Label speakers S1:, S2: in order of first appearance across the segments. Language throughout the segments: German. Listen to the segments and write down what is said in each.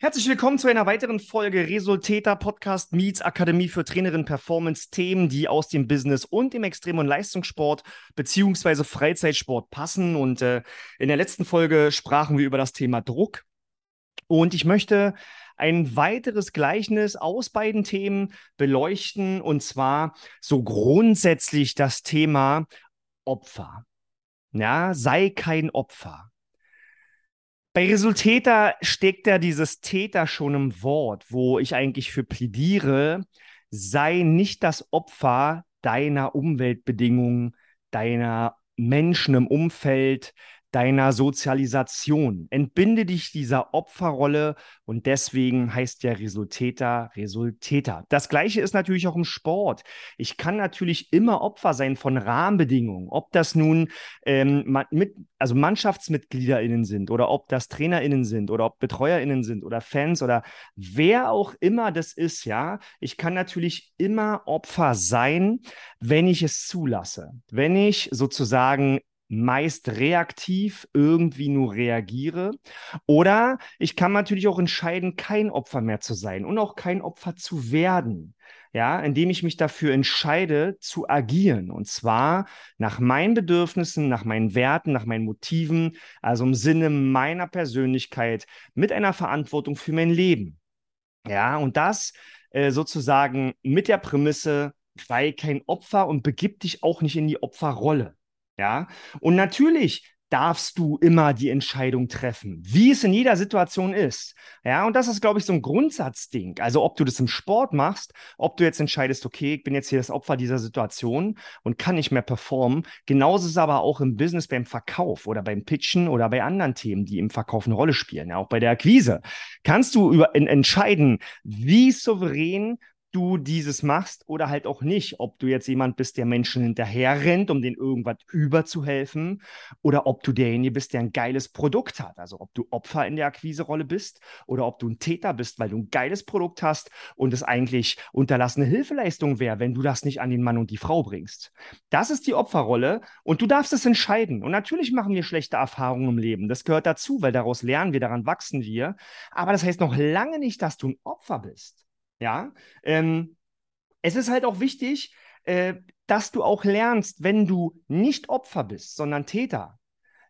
S1: Herzlich willkommen zu einer weiteren Folge Resultäter Podcast Meets Akademie für Trainerinnen Performance Themen, die aus dem Business und dem Extrem- und Leistungssport beziehungsweise Freizeitsport passen. Und äh, in der letzten Folge sprachen wir über das Thema Druck. Und ich möchte ein weiteres Gleichnis aus beiden Themen beleuchten und zwar so grundsätzlich das Thema Opfer. Ja, sei kein Opfer. Bei Resultäter steckt ja dieses Täter schon im Wort, wo ich eigentlich für plädiere, sei nicht das Opfer deiner Umweltbedingungen, deiner Menschen im Umfeld, deiner Sozialisation. Entbinde dich dieser Opferrolle und deswegen heißt ja Resultäter Resultäter. Das gleiche ist natürlich auch im Sport. Ich kann natürlich immer Opfer sein von Rahmenbedingungen, ob das nun ähm, mit, also MannschaftsmitgliederInnen sind oder ob das TrainerInnen sind oder ob BetreuerInnen sind oder Fans oder wer auch immer das ist, ja. Ich kann natürlich immer Opfer sein, wenn ich es zulasse. Wenn ich sozusagen meist reaktiv irgendwie nur reagiere. Oder ich kann natürlich auch entscheiden, kein Opfer mehr zu sein und auch kein Opfer zu werden. Ja, indem ich mich dafür entscheide, zu agieren. Und zwar nach meinen Bedürfnissen, nach meinen Werten, nach meinen Motiven, also im Sinne meiner Persönlichkeit mit einer Verantwortung für mein Leben. Ja, und das äh, sozusagen mit der Prämisse, sei kein Opfer und begib dich auch nicht in die Opferrolle. Ja, und natürlich darfst du immer die Entscheidung treffen, wie es in jeder Situation ist. Ja, und das ist, glaube ich, so ein Grundsatzding. Also, ob du das im Sport machst, ob du jetzt entscheidest, okay, ich bin jetzt hier das Opfer dieser Situation und kann nicht mehr performen. Genauso ist es aber auch im Business beim Verkauf oder beim Pitchen oder bei anderen Themen, die im Verkauf eine Rolle spielen. Ja, auch bei der Akquise. Kannst du über, in, entscheiden, wie souverän du dieses machst oder halt auch nicht. Ob du jetzt jemand bist, der Menschen hinterher rennt, um denen irgendwas überzuhelfen, oder ob du derjenige bist, der ein geiles Produkt hat. Also ob du Opfer in der Akquiserolle bist oder ob du ein Täter bist, weil du ein geiles Produkt hast und es eigentlich unterlassene Hilfeleistung wäre, wenn du das nicht an den Mann und die Frau bringst. Das ist die Opferrolle und du darfst es entscheiden. Und natürlich machen wir schlechte Erfahrungen im Leben. Das gehört dazu, weil daraus lernen wir, daran wachsen wir. Aber das heißt noch lange nicht, dass du ein Opfer bist. Ja, ähm, es ist halt auch wichtig, äh, dass du auch lernst, wenn du nicht Opfer bist, sondern Täter,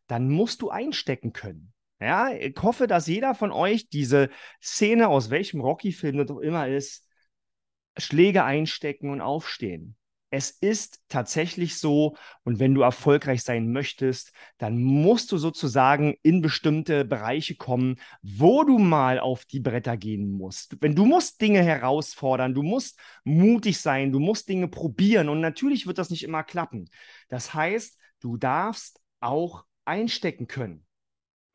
S1: dann musst du einstecken können. Ja, ich hoffe, dass jeder von euch diese Szene aus welchem Rocky-Film das auch immer ist, Schläge einstecken und aufstehen. Es ist tatsächlich so, und wenn du erfolgreich sein möchtest, dann musst du sozusagen in bestimmte Bereiche kommen, wo du mal auf die Bretter gehen musst. Wenn du musst Dinge herausfordern, du musst mutig sein, du musst Dinge probieren und natürlich wird das nicht immer klappen. Das heißt, du darfst auch einstecken können.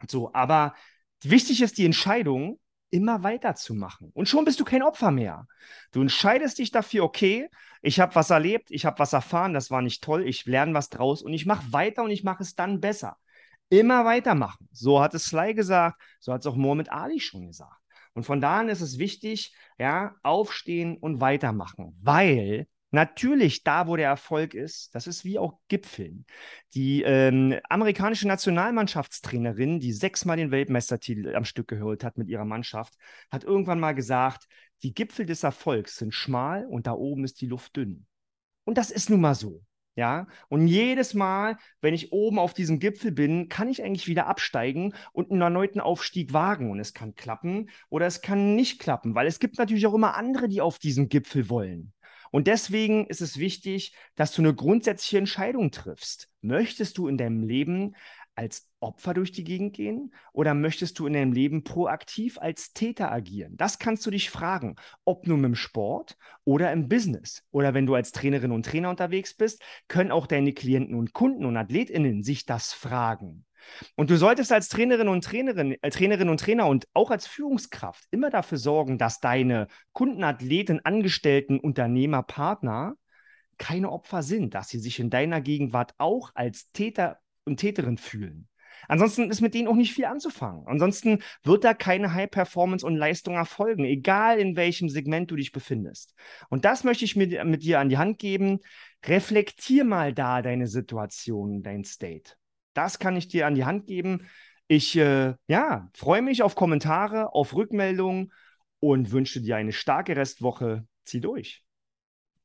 S1: So, aber wichtig ist die Entscheidung, immer weiterzumachen. Und schon bist du kein Opfer mehr. Du entscheidest dich dafür, okay, ich habe was erlebt, ich habe was erfahren, das war nicht toll, ich lerne was draus und ich mache weiter und ich mache es dann besser. Immer weitermachen. So hat es Sly gesagt, so hat es auch Mohammed Ali schon gesagt. Und von da an ist es wichtig, ja, aufstehen und weitermachen, weil Natürlich, da wo der Erfolg ist, das ist wie auch Gipfeln. Die ähm, amerikanische Nationalmannschaftstrainerin, die sechsmal den Weltmeistertitel am Stück geholt hat mit ihrer Mannschaft, hat irgendwann mal gesagt, die Gipfel des Erfolgs sind schmal und da oben ist die Luft dünn. Und das ist nun mal so. Ja, und jedes Mal, wenn ich oben auf diesem Gipfel bin, kann ich eigentlich wieder absteigen und einen erneuten Aufstieg wagen. Und es kann klappen oder es kann nicht klappen, weil es gibt natürlich auch immer andere, die auf diesem Gipfel wollen. Und deswegen ist es wichtig, dass du eine grundsätzliche Entscheidung triffst. Möchtest du in deinem Leben als Opfer durch die Gegend gehen oder möchtest du in deinem Leben proaktiv als Täter agieren? Das kannst du dich fragen, ob nur im Sport oder im Business. Oder wenn du als Trainerin und Trainer unterwegs bist, können auch deine Klienten und Kunden und Athletinnen sich das fragen. Und du solltest als Trainerin und Trainerin, äh, Trainerin und Trainer und auch als Führungskraft immer dafür sorgen, dass deine Kunden, Athleten, Angestellten, Unternehmer, Partner keine Opfer sind, dass sie sich in deiner Gegenwart auch als Täter und Täterin fühlen. Ansonsten ist mit denen auch nicht viel anzufangen. Ansonsten wird da keine High Performance und Leistung erfolgen, egal in welchem Segment du dich befindest. Und das möchte ich mit, mit dir an die Hand geben. Reflektier mal da deine Situation, dein State. Das kann ich dir an die Hand geben. Ich äh, ja, freue mich auf Kommentare, auf Rückmeldungen und wünsche dir eine starke Restwoche. Zieh durch.